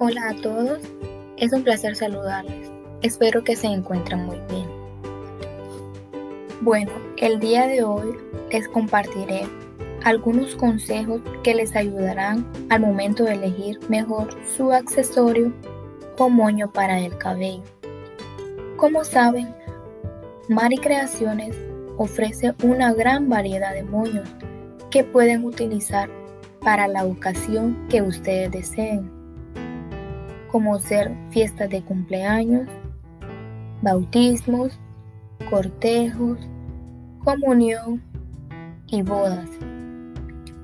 Hola a todos, es un placer saludarles. Espero que se encuentren muy bien. Bueno, el día de hoy les compartiré algunos consejos que les ayudarán al momento de elegir mejor su accesorio o moño para el cabello. Como saben, Mari Creaciones ofrece una gran variedad de moños que pueden utilizar para la ocasión que ustedes deseen, como ser fiestas de cumpleaños, bautismos, cortejos, comunión y bodas.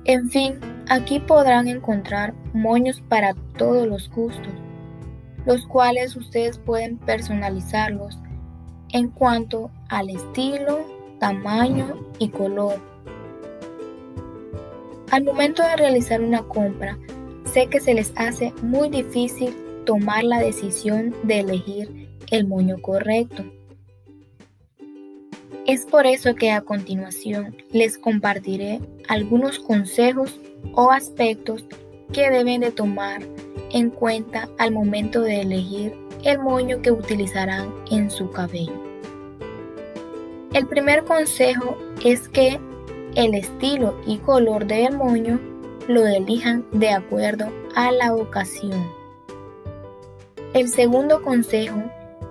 En fin, aquí podrán encontrar moños para todos los gustos, los cuales ustedes pueden personalizarlos en cuanto al estilo, tamaño y color. Al momento de realizar una compra, sé que se les hace muy difícil tomar la decisión de elegir el moño correcto. Es por eso que a continuación les compartiré algunos consejos o aspectos que deben de tomar en cuenta al momento de elegir el moño que utilizarán en su cabello. El primer consejo es que el estilo y color del moño lo elijan de acuerdo a la ocasión. El segundo consejo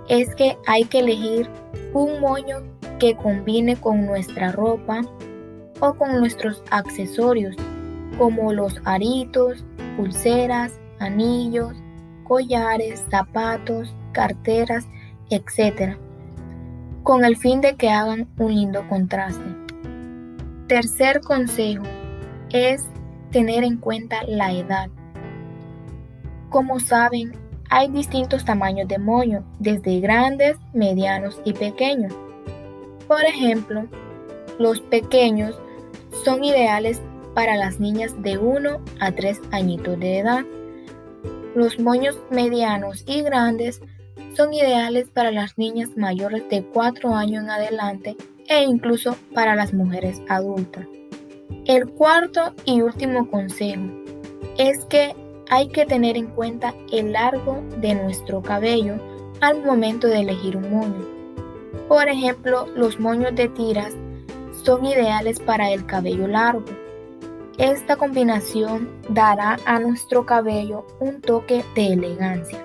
es que hay que elegir un moño que combine con nuestra ropa o con nuestros accesorios como los aritos, pulseras, anillos, collares, zapatos, carteras, etc. con el fin de que hagan un lindo contraste. Tercer consejo es tener en cuenta la edad. Como saben, hay distintos tamaños de moño, desde grandes, medianos y pequeños. Por ejemplo, los pequeños son ideales para las niñas de 1 a 3 añitos de edad. Los moños medianos y grandes son ideales para las niñas mayores de 4 años en adelante e incluso para las mujeres adultas. El cuarto y último consejo es que hay que tener en cuenta el largo de nuestro cabello al momento de elegir un moño. Por ejemplo, los moños de tiras son ideales para el cabello largo. Esta combinación dará a nuestro cabello un toque de elegancia.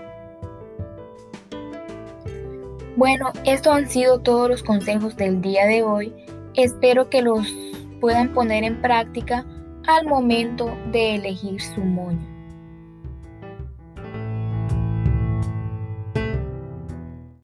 Bueno, estos han sido todos los consejos del día de hoy. Espero que los puedan poner en práctica al momento de elegir su moño.